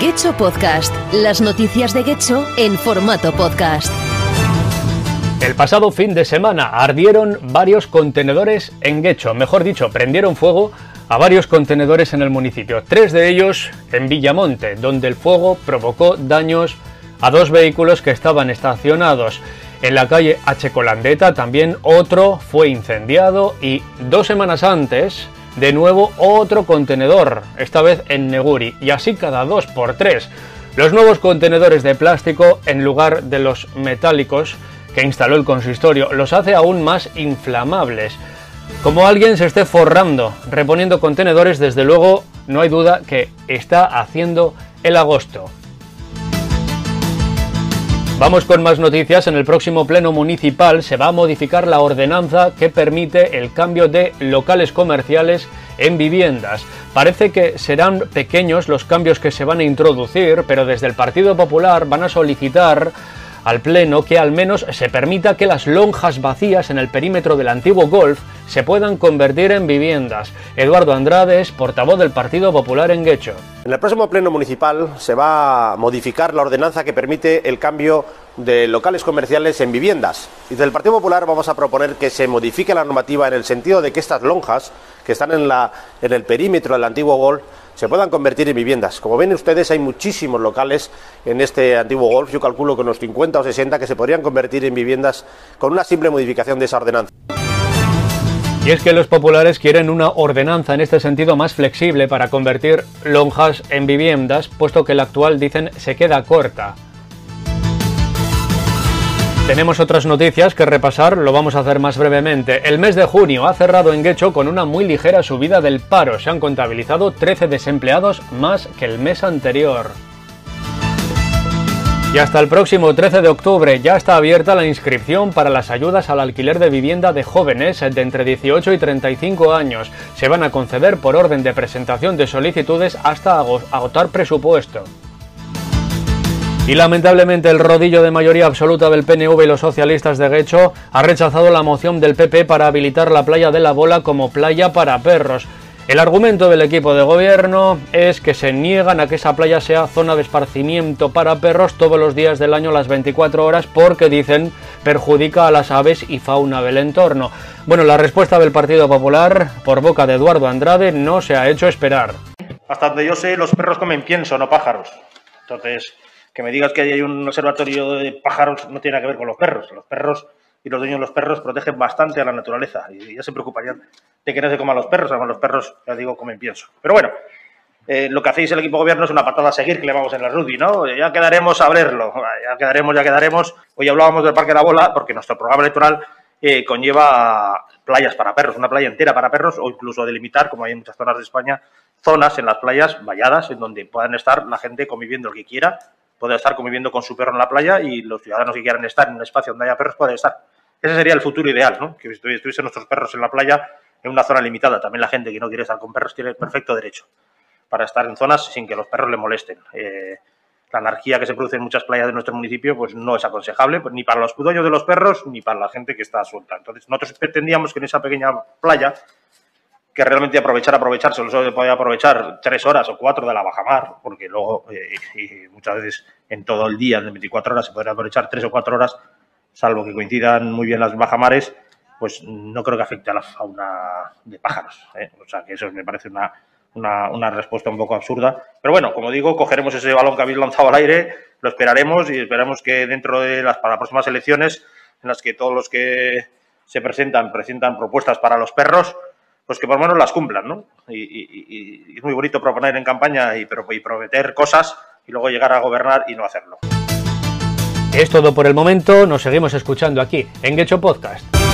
Getcho Podcast, las noticias de Getcho en formato podcast. El pasado fin de semana ardieron varios contenedores en Guecho, mejor dicho, prendieron fuego a varios contenedores en el municipio, tres de ellos en Villamonte, donde el fuego provocó daños a dos vehículos que estaban estacionados. En la calle H. Colandeta también otro fue incendiado y dos semanas antes, de nuevo otro contenedor, esta vez en Neguri, y así cada dos por tres. Los nuevos contenedores de plástico en lugar de los metálicos que instaló el consistorio los hace aún más inflamables. Como alguien se esté forrando reponiendo contenedores, desde luego no hay duda que está haciendo el agosto. Vamos con más noticias. En el próximo Pleno Municipal se va a modificar la ordenanza que permite el cambio de locales comerciales en viviendas. Parece que serán pequeños los cambios que se van a introducir, pero desde el Partido Popular van a solicitar al Pleno que al menos se permita que las lonjas vacías en el perímetro del antiguo golf se puedan convertir en viviendas. Eduardo Andrade es portavoz del Partido Popular en Guecho. En el próximo Pleno Municipal se va a modificar la ordenanza que permite el cambio de locales comerciales en viviendas. Y desde el Partido Popular vamos a proponer que se modifique la normativa en el sentido de que estas lonjas que están en, la, en el perímetro del antiguo golf se puedan convertir en viviendas. Como ven ustedes, hay muchísimos locales en este antiguo golf, yo calculo que unos 50 o 60 que se podrían convertir en viviendas con una simple modificación de esa ordenanza. Y es que los populares quieren una ordenanza en este sentido más flexible para convertir lonjas en viviendas, puesto que la actual, dicen, se queda corta. Tenemos otras noticias que repasar, lo vamos a hacer más brevemente. El mes de junio ha cerrado en Guecho con una muy ligera subida del paro. Se han contabilizado 13 desempleados más que el mes anterior. Y hasta el próximo 13 de octubre ya está abierta la inscripción para las ayudas al alquiler de vivienda de jóvenes de entre 18 y 35 años. Se van a conceder por orden de presentación de solicitudes hasta agotar presupuesto. Y lamentablemente el rodillo de mayoría absoluta del PNV y los socialistas de Guecho ha rechazado la moción del PP para habilitar la playa de la Bola como playa para perros. El argumento del equipo de gobierno es que se niegan a que esa playa sea zona de esparcimiento para perros todos los días del año las 24 horas porque dicen perjudica a las aves y fauna del entorno. Bueno, la respuesta del Partido Popular por boca de Eduardo Andrade no se ha hecho esperar. Hasta donde yo sé, los perros comen pienso, no pájaros. Entonces, que me digas que hay un observatorio de pájaros no tiene que ver con los perros. Los perros y los dueños de los perros protegen bastante a la naturaleza y ya se preocuparían de que no se coman los perros, además los perros, ya digo, comen pienso. Pero bueno, eh, lo que hacéis el equipo gobierno es una patada a seguir que le vamos en la Rudy, ¿no? Ya quedaremos a verlo, ya quedaremos, ya quedaremos. Hoy hablábamos del Parque de la Bola porque nuestro programa electoral eh, conlleva playas para perros, una playa entera para perros o incluso delimitar, como hay en muchas zonas de España, zonas en las playas valladas en donde puedan estar la gente conviviendo el que quiera puede estar conviviendo con su perro en la playa y los ciudadanos que quieran estar en un espacio donde haya perros pueden estar. Ese sería el futuro ideal, ¿no? Que estuviesen nuestros perros en la playa en una zona limitada. También la gente que no quiere estar con perros tiene perfecto derecho para estar en zonas sin que los perros le molesten. Eh, la anarquía que se produce en muchas playas de nuestro municipio pues no es aconsejable ni para los dueños de los perros ni para la gente que está suelta. Entonces nosotros pretendíamos que en esa pequeña playa que realmente aprovechar, aprovechar, solo se puede aprovechar tres horas o cuatro de la bajamar, porque luego, eh, muchas veces en todo el día, de 24 horas, se podría aprovechar tres o cuatro horas, salvo que coincidan muy bien las bajamares, pues no creo que afecte a la fauna de pájaros. ¿eh? O sea, que eso me parece una, una, una, respuesta un poco absurda. Pero bueno, como digo, cogeremos ese balón que habéis lanzado al aire, lo esperaremos y esperamos que dentro de las, para las próximas elecciones, en las que todos los que se presentan, presentan propuestas para los perros, pues que por lo menos las cumplan, ¿no? Y, es muy bonito proponer en campaña y, y prometer cosas y luego llegar a gobernar y no hacerlo. Es todo por el momento, nos seguimos escuchando aquí en Gecho Podcast.